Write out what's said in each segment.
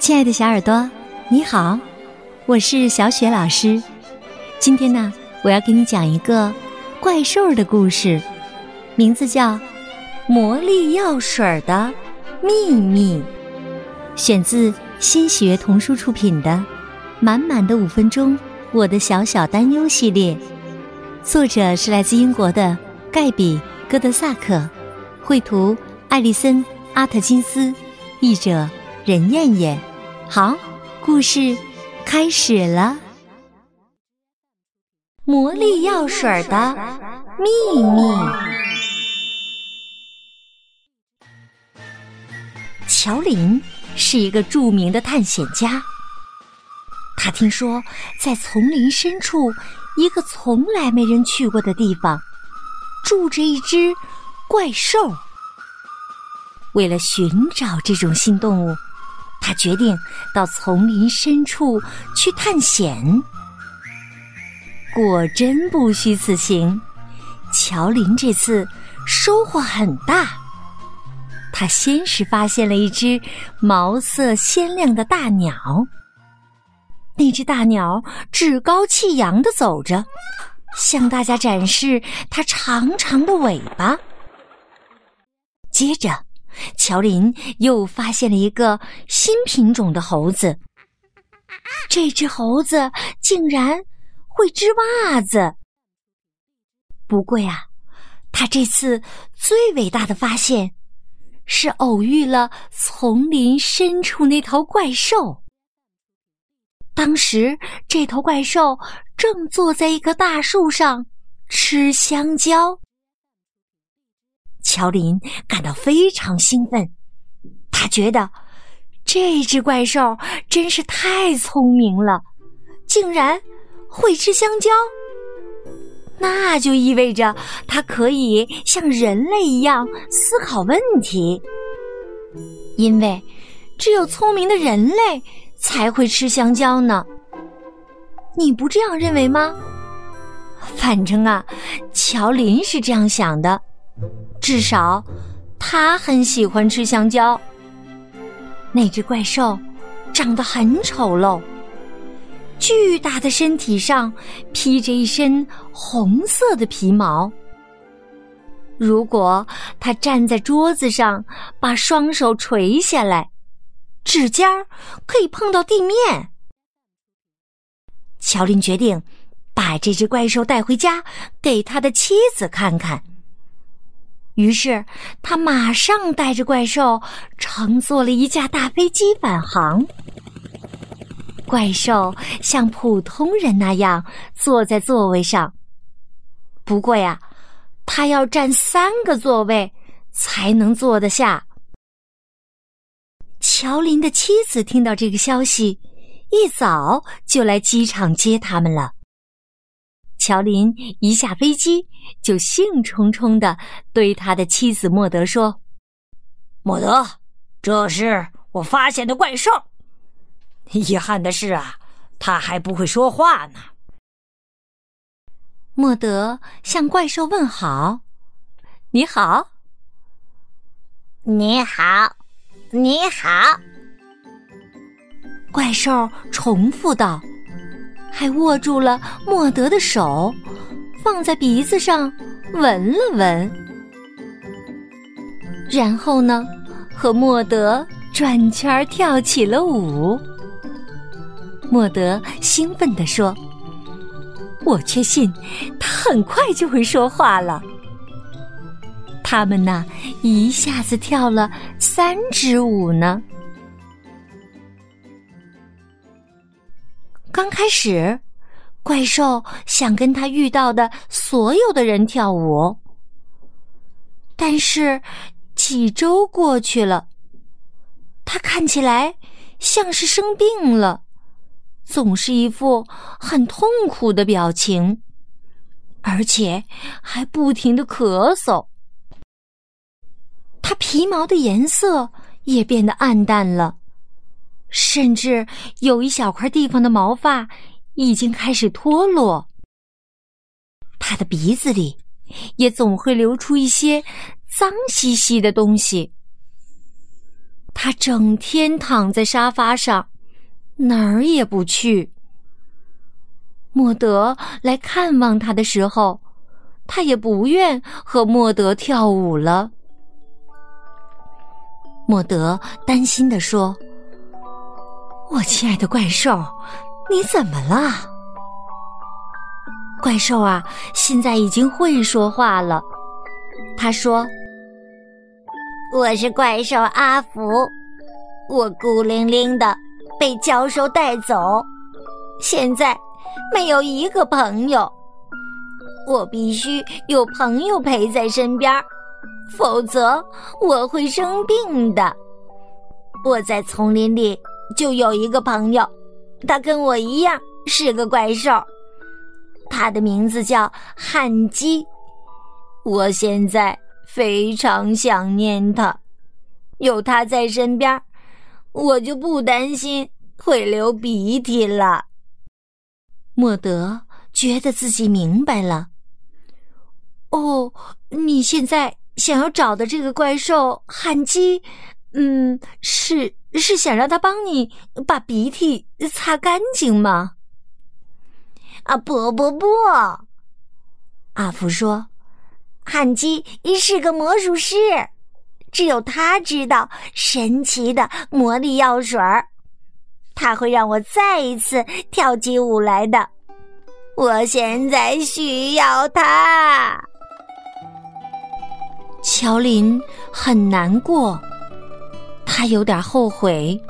亲爱的小耳朵，你好，我是小雪老师。今天呢，我要给你讲一个怪兽的故事，名字叫《魔力药水的秘密》，选自新学童书出品的《满满的五分钟》我的小小担忧系列，作者是来自英国的盖比·戈德萨克，绘图艾丽森·阿特金斯，译者任燕燕。好，故事开始了。魔力药水的秘密。乔林是一个著名的探险家。他听说，在丛林深处一个从来没人去过的地方，住着一只怪兽。为了寻找这种新动物。他决定到丛林深处去探险。果真不虚此行，乔林这次收获很大。他先是发现了一只毛色鲜亮的大鸟，那只大鸟趾高气扬的走着，向大家展示它长长的尾巴。接着。乔林又发现了一个新品种的猴子。这只猴子竟然会织袜子。不过呀，他这次最伟大的发现是偶遇了丛林深处那头怪兽。当时，这头怪兽正坐在一棵大树上吃香蕉。乔林感到非常兴奋，他觉得这只怪兽真是太聪明了，竟然会吃香蕉。那就意味着它可以像人类一样思考问题，因为只有聪明的人类才会吃香蕉呢。你不这样认为吗？反正啊，乔林是这样想的。至少，他很喜欢吃香蕉。那只怪兽长得很丑陋，巨大的身体上披着一身红色的皮毛。如果他站在桌子上，把双手垂下来，指尖儿可以碰到地面。乔林决定把这只怪兽带回家，给他的妻子看看。于是，他马上带着怪兽乘坐了一架大飞机返航。怪兽像普通人那样坐在座位上，不过呀，他要占三个座位才能坐得下。乔林的妻子听到这个消息，一早就来机场接他们了。乔林一下飞机，就兴冲冲的对他的妻子莫德说：“莫德，这是我发现的怪兽。遗憾的是啊，他还不会说话呢。”莫德向怪兽问好：“你好，你好，你好。”怪兽重复道。还握住了莫德的手，放在鼻子上闻了闻，然后呢，和莫德转圈跳起了舞。莫德兴奋地说：“我确信他很快就会说话了。”他们呐，一下子跳了三支舞呢。刚开始，怪兽想跟他遇到的所有的人跳舞，但是几周过去了，他看起来像是生病了，总是一副很痛苦的表情，而且还不停的咳嗽。他皮毛的颜色也变得暗淡了。甚至有一小块地方的毛发已经开始脱落，他的鼻子里也总会流出一些脏兮兮的东西。他整天躺在沙发上，哪儿也不去。莫德来看望他的时候，他也不愿和莫德跳舞了。莫德担心地说：“我亲爱的怪兽，你怎么了？”怪兽啊，现在已经会说话了。他说：“我是怪兽阿福，我孤零零的被教授带走，现在没有一个朋友。我必须有朋友陪在身边。”否则我会生病的。我在丛林里就有一个朋友，他跟我一样是个怪兽，他的名字叫汉基。我现在非常想念他，有他在身边，我就不担心会流鼻涕了。莫德觉得自己明白了。哦，你现在。想要找的这个怪兽汉基，嗯，是是想让他帮你把鼻涕擦干净吗？啊，不不不！阿福说，汉基是个魔术师，只有他知道神奇的魔力药水儿，他会让我再一次跳起舞来的。我现在需要他。乔林很难过，他有点后悔，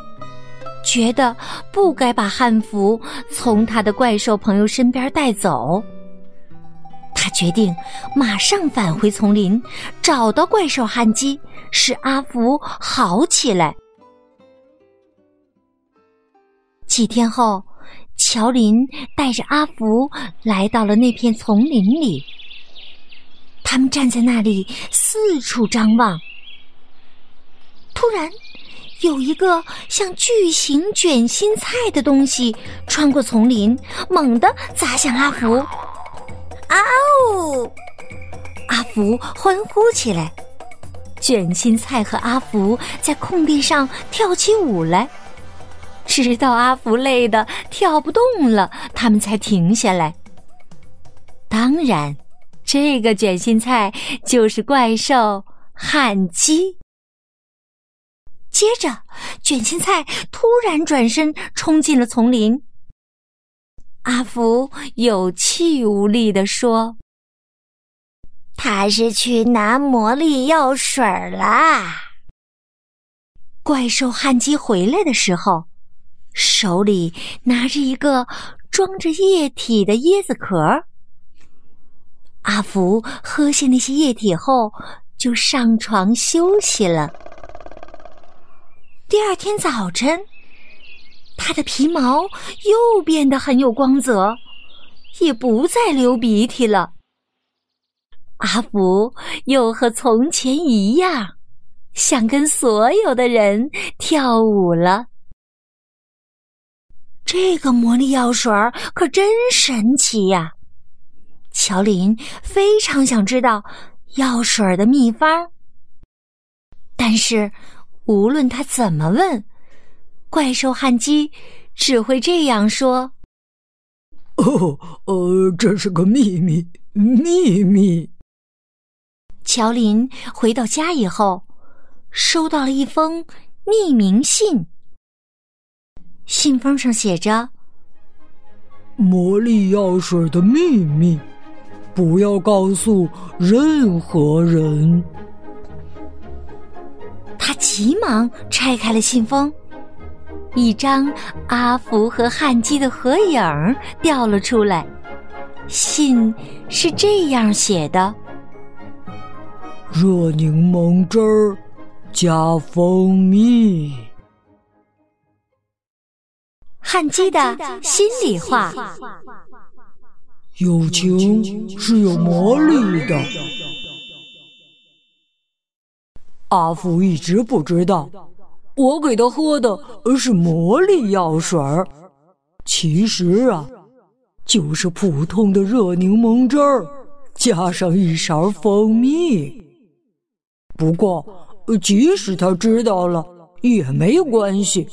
觉得不该把汉服从他的怪兽朋友身边带走。他决定马上返回丛林，找到怪兽汉基，使阿福好起来。几天后，乔林带着阿福来到了那片丛林里。他们站在那里四处张望，突然，有一个像巨型卷心菜的东西穿过丛林，猛地砸向阿福。啊呜！阿福欢呼起来。卷心菜和阿福在空地上跳起舞来，直到阿福累得跳不动了，他们才停下来。当然。这个卷心菜就是怪兽汉基。接着，卷心菜突然转身冲进了丛林。阿福有气无力地说：“他是去拿魔力药水啦。”怪兽汉基回来的时候，手里拿着一个装着液体的椰子壳。阿福喝下那些液体后，就上床休息了。第二天早晨，他的皮毛又变得很有光泽，也不再流鼻涕了。阿福又和从前一样，想跟所有的人跳舞了。这个魔力药水可真神奇呀！乔林非常想知道药水的秘方，但是无论他怎么问，怪兽汉基只会这样说：“哦，呃，这是个秘密，秘密。”乔林回到家以后，收到了一封匿名信，信封上写着：“魔力药水的秘密。”不要告诉任何人。他急忙拆开了信封，一张阿福和汉基的合影掉了出来。信是这样写的：“热柠檬汁儿加蜂蜜。”汉基的心里话。友情是有魔力的。阿福一直不知道，我给他喝的是魔力药水儿，其实啊，就是普通的热柠檬汁儿，加上一勺蜂蜜。不过，即使他知道了也没关系。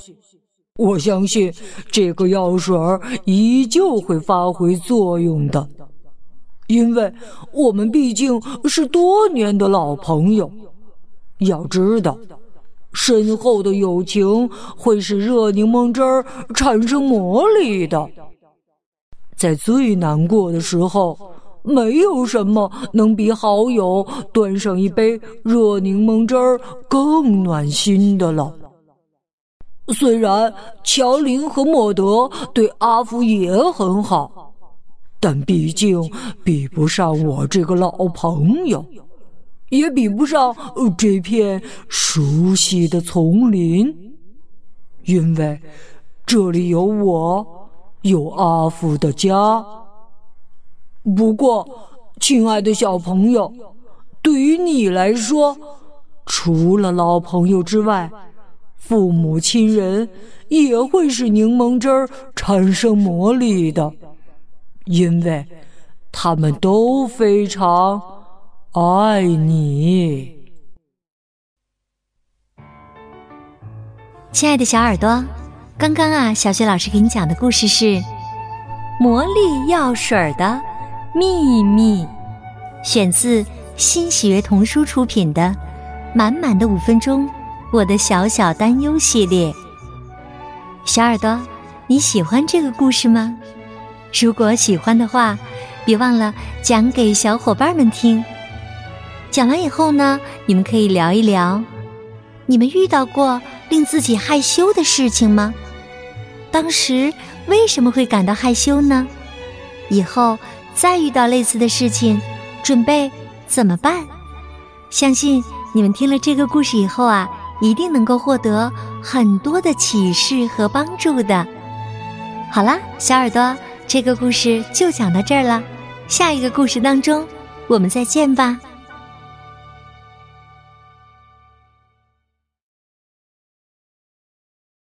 我相信这个药水儿依旧会发挥作用的，因为我们毕竟是多年的老朋友。要知道，深厚的友情会使热柠檬汁儿产生魔力的。在最难过的时候，没有什么能比好友端上一杯热柠檬汁儿更暖心的了。虽然乔林和莫德对阿福也很好，但毕竟比不上我这个老朋友，也比不上这片熟悉的丛林，因为这里有我，有阿福的家。不过，亲爱的小朋友，对于你来说，除了老朋友之外，父母亲人也会使柠檬汁儿产生魔力的，因为他们都非常爱你。亲爱的小耳朵，刚刚啊，小雪老师给你讲的故事是《魔力药水的秘密》，选自新喜悦童书出品的《满满的五分钟》。我的小小担忧系列，小耳朵，你喜欢这个故事吗？如果喜欢的话，别忘了讲给小伙伴们听。讲完以后呢，你们可以聊一聊，你们遇到过令自己害羞的事情吗？当时为什么会感到害羞呢？以后再遇到类似的事情，准备怎么办？相信你们听了这个故事以后啊。一定能够获得很多的启示和帮助的。好啦，小耳朵，这个故事就讲到这儿了。下一个故事当中，我们再见吧。